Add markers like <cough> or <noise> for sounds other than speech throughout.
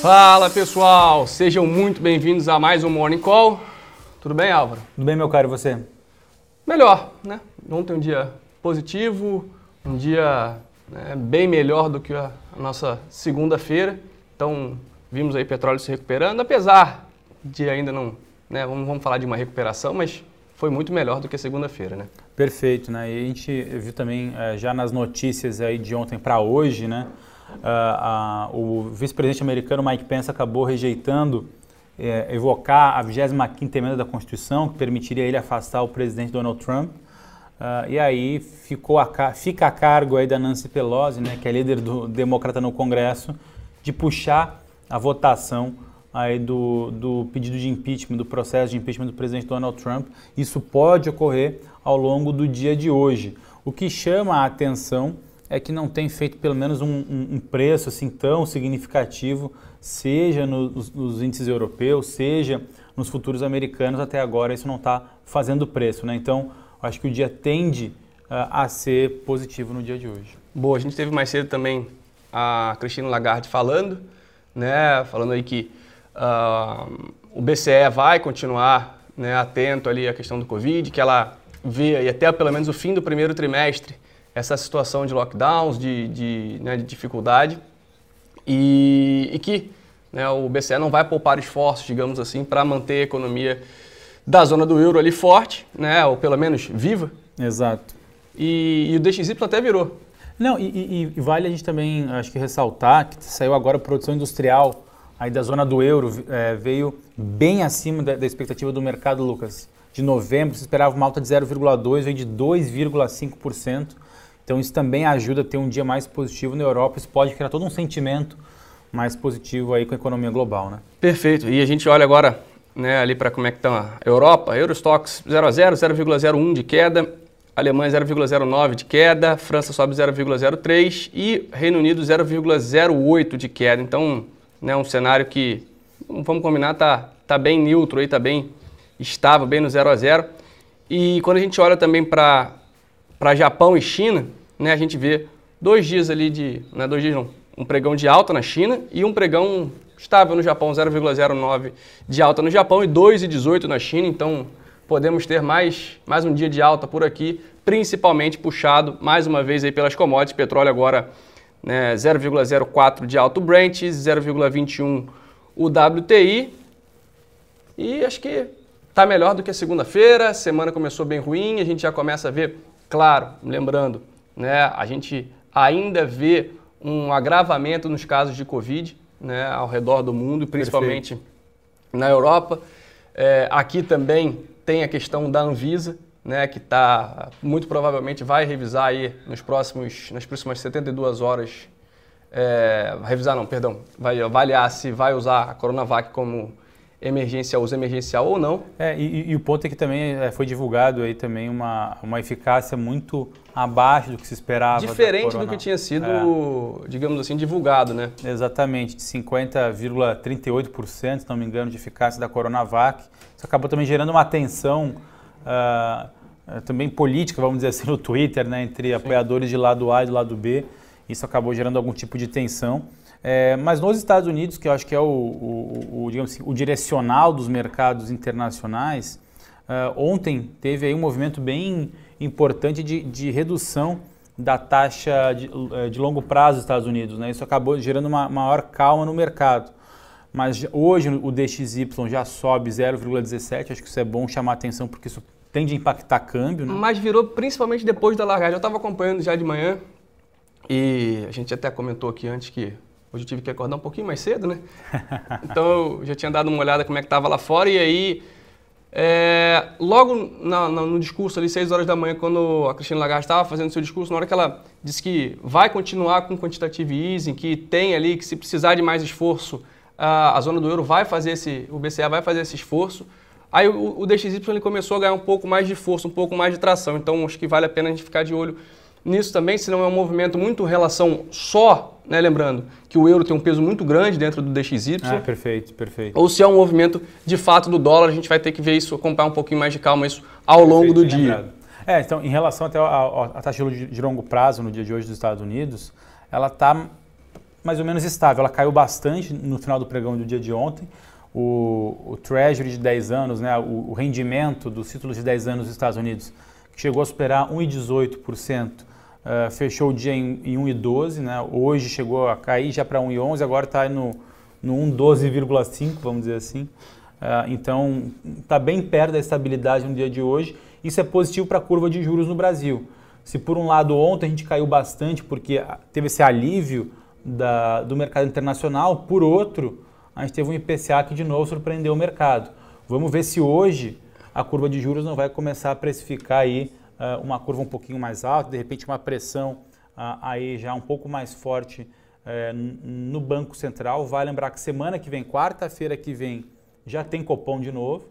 Fala pessoal, sejam muito bem-vindos a mais um Morning Call. Tudo bem, Álvaro? Tudo bem, meu caro, e você? Melhor, né? Ontem um dia positivo, um dia né, bem melhor do que a nossa segunda-feira. Então, vimos aí petróleo se recuperando, apesar de ainda não, né, vamos, vamos falar de uma recuperação, mas foi muito melhor do que a segunda-feira, né? Perfeito, né? E a gente viu também eh, já nas notícias aí de ontem para hoje, né? Uh, o vice-presidente americano Mike Pence acabou rejeitando é, evocar a 25ª emenda da Constituição, que permitiria ele afastar o presidente Donald Trump. Uh, e aí ficou a, fica a cargo aí da Nancy Pelosi, né, que é líder do democrata no Congresso, de puxar a votação aí do, do pedido de impeachment, do processo de impeachment do presidente Donald Trump. Isso pode ocorrer ao longo do dia de hoje. O que chama a atenção é que não tem feito pelo menos um, um, um preço assim tão significativo, seja nos, nos, índices europeus, seja nos futuros americanos, até agora isso não está fazendo preço. Né? Então, acho que o dia tende uh, a ser positivo no dia de hoje. Boa, a gente teve mais cedo também a Cristina Lagarde falando, né, falando aí que uh, o BCE vai continuar né, atento ali à questão do Covid, que ela vê e até pelo menos o fim do primeiro trimestre essa situação de lockdowns, de, de, né, de dificuldade, e, e que né, o BCE não vai poupar esforços, digamos assim, para manter a economia da zona do euro ali forte, né, ou pelo menos viva. Exato. E, e o DXY até virou. Não, e, e, vale a gente também, acho que ressaltar que saiu agora a produção industrial aí da zona do euro, é, veio bem acima da, da expectativa do mercado, Lucas. De novembro, se esperava uma alta de 0,2%, veio de 2,5%. Então isso também ajuda a ter um dia mais positivo na Europa, isso pode criar todo um sentimento mais positivo aí com a economia global, né? Perfeito. E a gente olha agora né, ali para como é que está a Europa, Eurostox 0 a 0, 0,01 de queda, Alemanha 0,09 de queda, França sobe 0,03 e Reino Unido 0,08 de queda. Então, né, um cenário que, vamos combinar, tá, tá bem neutro aí, tá bem estável, bem no 0 a 0. E quando a gente olha também para Japão e China, né, a gente vê dois dias ali de, não é dois dias não, um pregão de alta na China e um pregão estável no Japão, 0,09 de alta no Japão e 2,18 na China, então podemos ter mais, mais um dia de alta por aqui, principalmente puxado mais uma vez aí pelas commodities, petróleo agora né, 0,04 de alto Brent, 0,21 o WTI e acho que está melhor do que a segunda-feira, semana começou bem ruim, a gente já começa a ver Claro, lembrando, né, a gente ainda vê um agravamento nos casos de Covid né, ao redor do mundo, principalmente Perfeito. na Europa. É, aqui também tem a questão da Anvisa, né, que tá, muito provavelmente vai revisar aí nos próximos, nas próximas 72 horas, é, revisar não, perdão, vai avaliar se vai usar a Coronavac como emergencial, uso emergencial ou não. É, e, e, o ponto é que também é, foi divulgado aí também uma, uma eficácia muito abaixo do que se esperava. Diferente do que tinha sido, é. digamos assim, divulgado, né? Exatamente, de 50,38%, se não me engano, de eficácia da Coronavac. Isso acabou também gerando uma tensão uh, também política, vamos dizer assim, no Twitter, né, entre Sim. apoiadores de lado A e do lado B. Isso acabou gerando algum tipo de tensão. É, mas nos Estados Unidos, que eu acho que é o, o, o digamos assim, o direcional dos mercados internacionais, uh, ontem teve aí um movimento bem importante de, de redução da taxa de, é, de, longo prazo dos Estados Unidos. Né? Isso acabou gerando uma maior calma no mercado. Mas hoje o DXY já sobe 0,17, acho que isso é bom chamar atenção porque isso tende a impactar câmbio. Né? Mas virou principalmente depois da largada. Eu estava acompanhando já de manhã e a gente até comentou aqui antes que Hoje eu tive que acordar um pouquinho mais cedo, né? <laughs> Então eu já tinha dado uma olhada como é que estava lá fora e aí é, logo na, na, no discurso ali, 6 horas da manhã, quando a Cristina Lagarde estava fazendo seu discurso, na hora que ela disse que vai continuar com quantitative easing, que tem ali, que se precisar de mais esforço, a, a zona do euro vai fazer esse, o BCA vai fazer esse esforço. Aí o, o DXY ele começou a ganhar um pouco mais de força, um pouco mais de tração. Então acho que vale a pena a gente ficar de olho nisso também, se não é um movimento muito relação só, né, lembrando que o euro tem um peso muito grande dentro do DXY. Ah, perfeito, perfeito. Ou se é um movimento de fato do dólar, a gente vai ter que ver isso, acompanhar um pouquinho mais de calma isso ao perfeito, longo do dia. Lembrado. É, então, em relação até à taxa de longo prazo no dia de hoje dos Estados Unidos, ela está mais ou menos estável. Ela caiu bastante no final do pregão do dia de ontem. O, o Treasury de 10 anos, né, o, o, rendimento dos títulos de 10 anos dos Estados Unidos, que chegou a superar 1,18%, uh, fechou o dia em, em 1,12%, né, hoje chegou a cair já para 1,11%, agora está no, no 1,12,5%, vamos dizer assim. Uh, então, está bem perto da estabilidade no dia de hoje. Isso é positivo para a curva de juros no Brasil. Se por um lado ontem a gente caiu bastante porque teve esse alívio da, do mercado internacional, por outro, a gente teve um IPCA que de novo surpreendeu o mercado. Vamos ver se hoje a curva de juros não vai começar a precificar aí uma curva um pouquinho mais alta, de repente uma pressão uh, aí já um pouco mais forte uh, no Banco Central. Vai lembrar que semana que vem, quarta-feira que vem, já tem Copom de novo.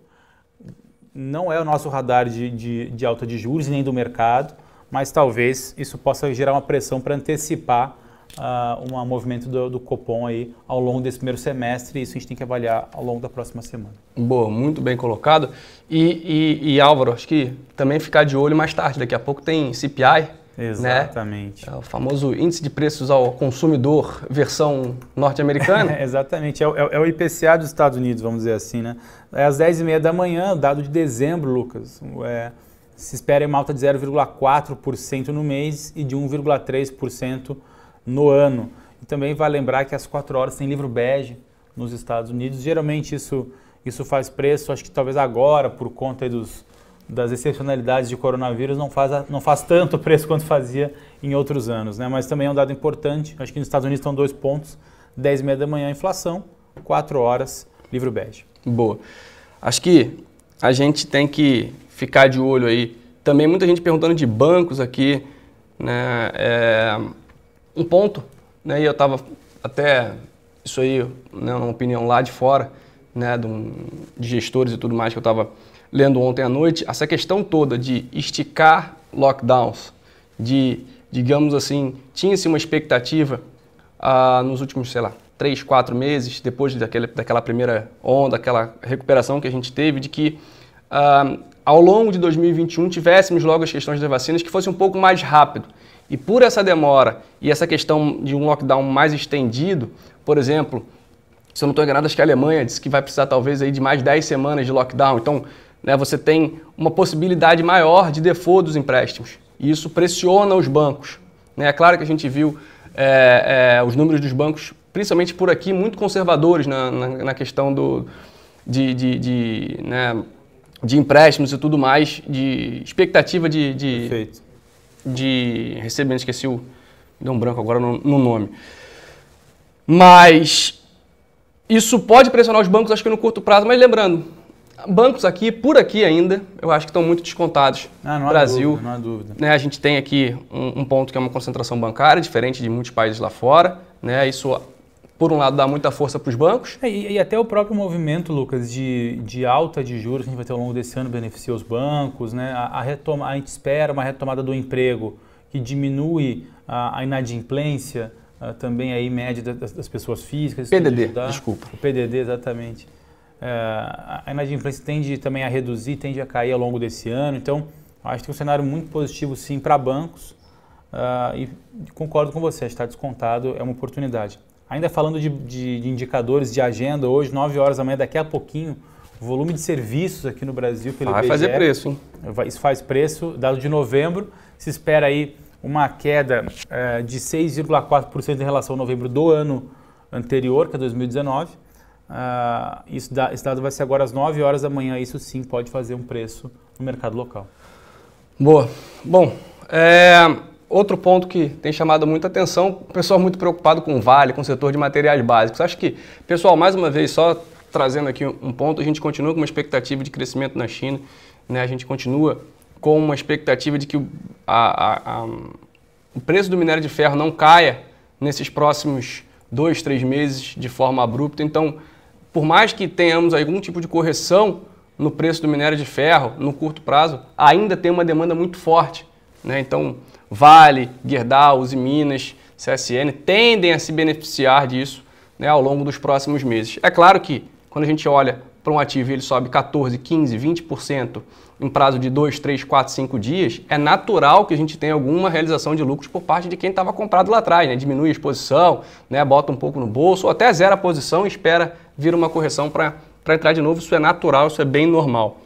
Não é o nosso radar de, de, de alta de juros nem do mercado mas talvez isso possa gerar uma pressão para antecipar uh, um movimento do, do, Copom aí ao longo desse primeiro semestre e isso a gente tem que avaliar ao longo da próxima semana. Boa, muito bem colocado. E, e, e Álvaro, acho que também ficar de olho mais tarde, daqui a pouco tem CPI, né? Exatamente. Né? É o famoso índice de preços ao consumidor, versão norte-americana. <laughs> Exatamente. É o, é o, IPCA dos Estados Unidos, vamos dizer assim, né? É às 10h30 da manhã, dado de dezembro, Lucas. É, se espera uma alta de 0,4% no mês e de 1,3% no ano. E também vai lembrar que às 4 horas tem livro bege nos Estados Unidos. Geralmente isso, isso faz preço, acho que talvez agora, por conta dos, das excepcionalidades de coronavírus, não faz, não faz tanto <laughs> preço quanto fazia em outros anos. Né? Mas também é um dado importante, acho que nos Estados Unidos estão dois pontos, 10 e meia da manhã inflação, 4 horas livro bege. Boa. Acho que a gente tem que ficar de olho aí. Também muita gente perguntando de bancos aqui, né? É, um ponto, né? E eu estava até isso aí, né, uma opinião lá de fora, né, de, um, de gestores e tudo mais que eu estava lendo ontem à noite, essa questão toda de esticar lockdowns, de, digamos assim, tinha-se uma expectativa ah, nos últimos, sei lá, três, quatro meses, depois daquele, daquela primeira onda, aquela recuperação que a gente teve, de que ah, ao longo de 2021 tivéssemos logo as questões das vacinas que fosse um pouco mais rápido. E por essa demora e essa questão de um lockdown mais estendido, por exemplo, se eu não estou enganado, acho que a Alemanha disse que vai precisar talvez aí de mais 10 semanas de lockdown. Então, né, você tem uma possibilidade maior de default dos empréstimos. E isso pressiona os bancos. Né? É claro que a gente viu é, é, os números dos bancos, principalmente por aqui, muito conservadores na, na, na questão do, de, de, de né, de empréstimos e tudo mais, de expectativa de, de, de recebimento, esqueci o. Deu um branco agora no, no, nome. Mas isso pode pressionar os bancos, acho que no curto prazo, mas lembrando, bancos aqui, por aqui ainda, eu acho que estão muito descontados. Ah, não há Brasil, dúvida, não há dúvida. Né, a gente tem aqui um, um ponto que é uma concentração bancária, diferente de muitos países lá fora. Né, isso por um lado, dá muita força para os bancos. É, e, e, até o próprio movimento, Lucas, de, de alta de juros que a gente vai ter ao longo desse ano beneficia os bancos, né? A, a, retoma, a gente espera uma retomada do emprego que diminui a, a inadimplência a, também aí média das, das pessoas físicas. PDD, desculpa. O PDD, exatamente. É, a inadimplência tende também a reduzir, tende a cair ao longo desse ano. Então, acho que tem um cenário muito positivo, sim, para bancos. Uh, e concordo com você, está descontado, é uma oportunidade. Ainda falando de, de, de, indicadores de agenda, hoje, 9 horas da manhã, daqui a pouquinho, o volume de serviços aqui no Brasil pelo Vai IBGE, fazer preço, hein? Isso faz preço, dado de novembro, se espera aí uma queda é, de 6,4% em relação ao novembro do ano anterior, que é 2019. Uh, ah, isso dá, esse dado vai ser agora às 9 horas da manhã, isso sim pode fazer um preço no mercado local. Boa. Bom, é, Outro ponto que tem chamado muita atenção, o pessoal muito preocupado com o Vale, com o setor de materiais básicos. Acho que, pessoal, mais uma vez, só trazendo aqui um ponto, a gente continua com uma expectativa de crescimento na China, né? a gente continua com uma expectativa de que a, a, a, o preço do minério de ferro não caia nesses próximos dois, três meses de forma abrupta. Então, por mais que tenhamos algum tipo de correção no preço do minério de ferro no curto prazo, ainda tem uma demanda muito forte. Né? Então, Vale, Gerdau, Uzi Minas, CSN tendem a se beneficiar disso né, ao longo dos próximos meses. É claro que, quando a gente olha para um ativo e ele sobe 14, 15, 20% em prazo de 2, 3, 4, 5 dias, é natural que a gente tenha alguma realização de lucros por parte de quem estava comprado lá atrás, né? Diminui a exposição, né? bota um pouco no bolso, ou até zera a posição e espera vir uma correção para entrar de novo. Isso é natural, isso é bem normal.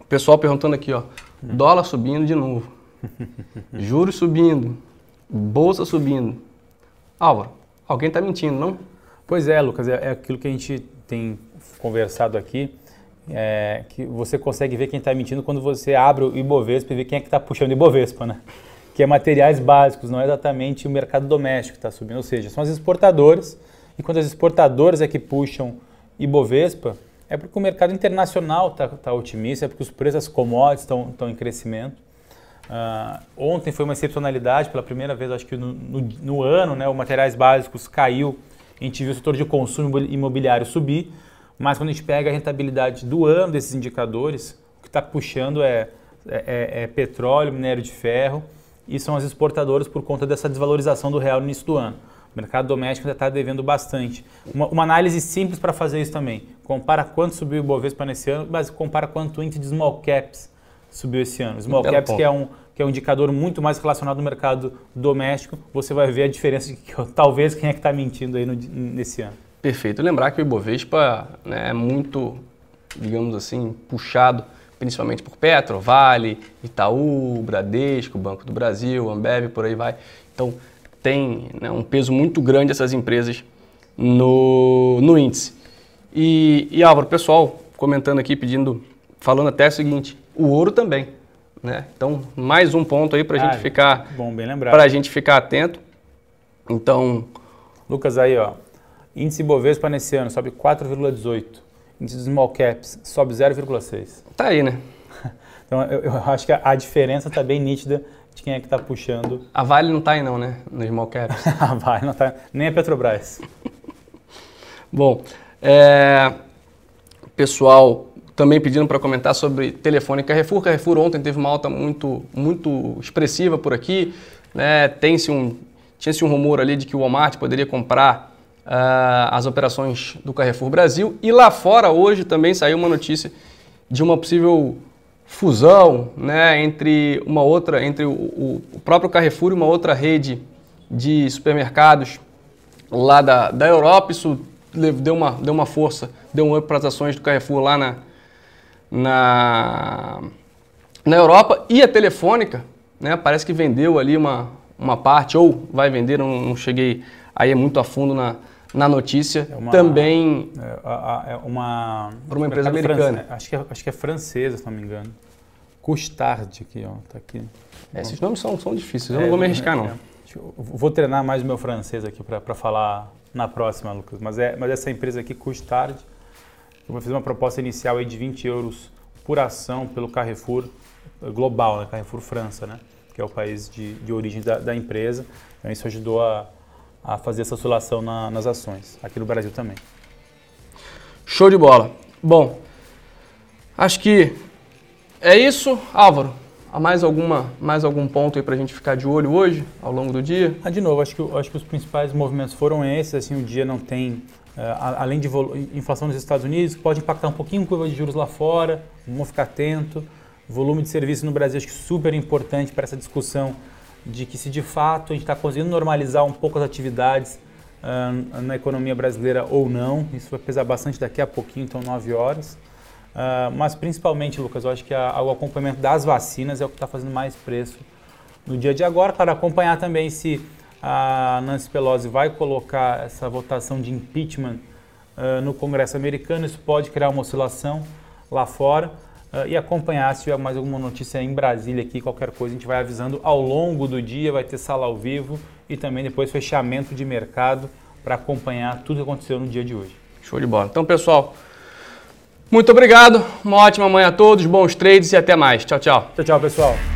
O pessoal perguntando aqui, ó, dólar subindo de novo, <laughs> juros subindo, bolsa subindo. Álvaro, alguém está mentindo, não? Pois é, Lucas, é, é aquilo que a gente tem conversado aqui é, que você consegue ver quem está mentindo quando você abre o Ibovespa e vê quem é que está puxando o Ibovespa, né? Que é materiais básicos, não é exatamente o mercado doméstico que está subindo, ou seja, são as exportadoras, e quando as exportadoras é que puxam Ibovespa, é porque o mercado internacional está tá otimista, é porque os preços das commodities estão em crescimento. Uh, ontem foi uma excepcionalidade, pela primeira vez, acho que no, no, no ano, né, o materiais básicos caiu, a gente viu o setor de consumo imobiliário subir, mas quando a gente pega a rentabilidade do ano desses indicadores, o que está puxando é, é, é, é, petróleo, minério de ferro e são as exportadoras por conta dessa desvalorização do real no início do ano. O mercado doméstico ainda está devendo bastante. Uma, uma análise simples para fazer isso também. Compara quanto subiu o Bovespa nesse ano, mas compara quanto o índice de small caps subiu esse ano. Small caps que é um que é um indicador muito mais relacionado ao mercado doméstico, você vai ver a diferença de que, talvez quem é que está mentindo aí no, nesse ano. Perfeito. Lembrar que o Ibovespa né, é muito, digamos assim, puxado principalmente por Petro, Vale, Itaú, Bradesco, Banco do Brasil, Ambev, por aí vai. Então tem né, um peso muito grande essas empresas no, no índice. E, e Álvaro, pessoal comentando aqui, pedindo, falando até o seguinte, o ouro também. Né? Então, mais um ponto aí para a ah, gente ficar. Bom, bem lembrado. Para a gente ficar atento. Então. Lucas, aí, ó. Índice Bovespa nesse ano sobe 4,18. Índice small caps sobe 0,6. Tá aí, né? <laughs> então eu, eu, acho que a, a diferença está bem nítida de quem é que está puxando. A Vale não está aí não, né? No small caps. <laughs> a Vale não está, nem a Petrobras. Bom, é, pessoal também pedindo para comentar sobre telefone Carrefour. Carrefour ontem teve uma alta muito, muito expressiva por aqui. Né? Tem-se um, tinha-se um rumor ali de que o Walmart poderia comprar uh, as operações do Carrefour Brasil. E lá fora, hoje, também saiu uma notícia de uma possível fusão né, entre uma outra, entre o, o, próprio Carrefour e uma outra rede de supermercados lá da, da Europa. Isso deu uma, deu uma força, deu um up para as ações do Carrefour lá na, na, na Europa. E a Telefônica, né, parece que vendeu ali uma, uma parte, ou vai vender, não, não cheguei aí muito a fundo na, na notícia, é uma, também é, é uma para uma empresa americana. France, acho que é, acho que é francesa, se não me engano. Custard aqui, ó, tá aqui. É, esses nomes são, são difíceis, eu não vou me arriscar não. É, vou treinar mais o meu francês aqui para falar na próxima, Lucas. Mas é, mas essa empresa aqui, Custard, eu fazer uma proposta inicial aí de 20 euros por ação pelo Carrefour global, né? Carrefour França, né? Que é o país de, de origem da, da empresa. Então isso ajudou a a fazer essa oscilação na, nas ações, aqui no Brasil também. Show de bola. Bom, acho que é isso, Álvaro. Há mais, alguma, mais algum ponto aí para a gente ficar de olho hoje, ao longo do dia? Ah, de novo, acho que, acho que os principais movimentos foram esses. Assim, o dia não tem, além de inflação nos Estados Unidos, pode impactar um pouquinho a curva de juros lá fora, vamos ficar atento. Volume de serviço no Brasil, acho que super importante para essa discussão de que se de fato a gente está conseguindo normalizar um pouco as atividades uh, na economia brasileira ou não. Isso vai pesar bastante daqui a pouquinho, então 9 horas. Uh, mas principalmente, Lucas, eu acho que a, o acompanhamento das vacinas é o que está fazendo mais preço no dia de agora, para acompanhar também se a Nancy Pelosi vai colocar essa votação de impeachment uh, no Congresso americano. Isso pode criar uma oscilação lá fora uh, e acompanhar se tiver mais alguma notícia em Brasília aqui, qualquer coisa, a gente vai avisando ao longo do dia, vai ter sala ao vivo e também depois fechamento de mercado para acompanhar tudo que aconteceu no dia de hoje. Show de bola. Então, pessoal, muito obrigado, uma ótima manhã a todos, bons trades e até mais. Tchau, tchau. Tchau, tchau, pessoal.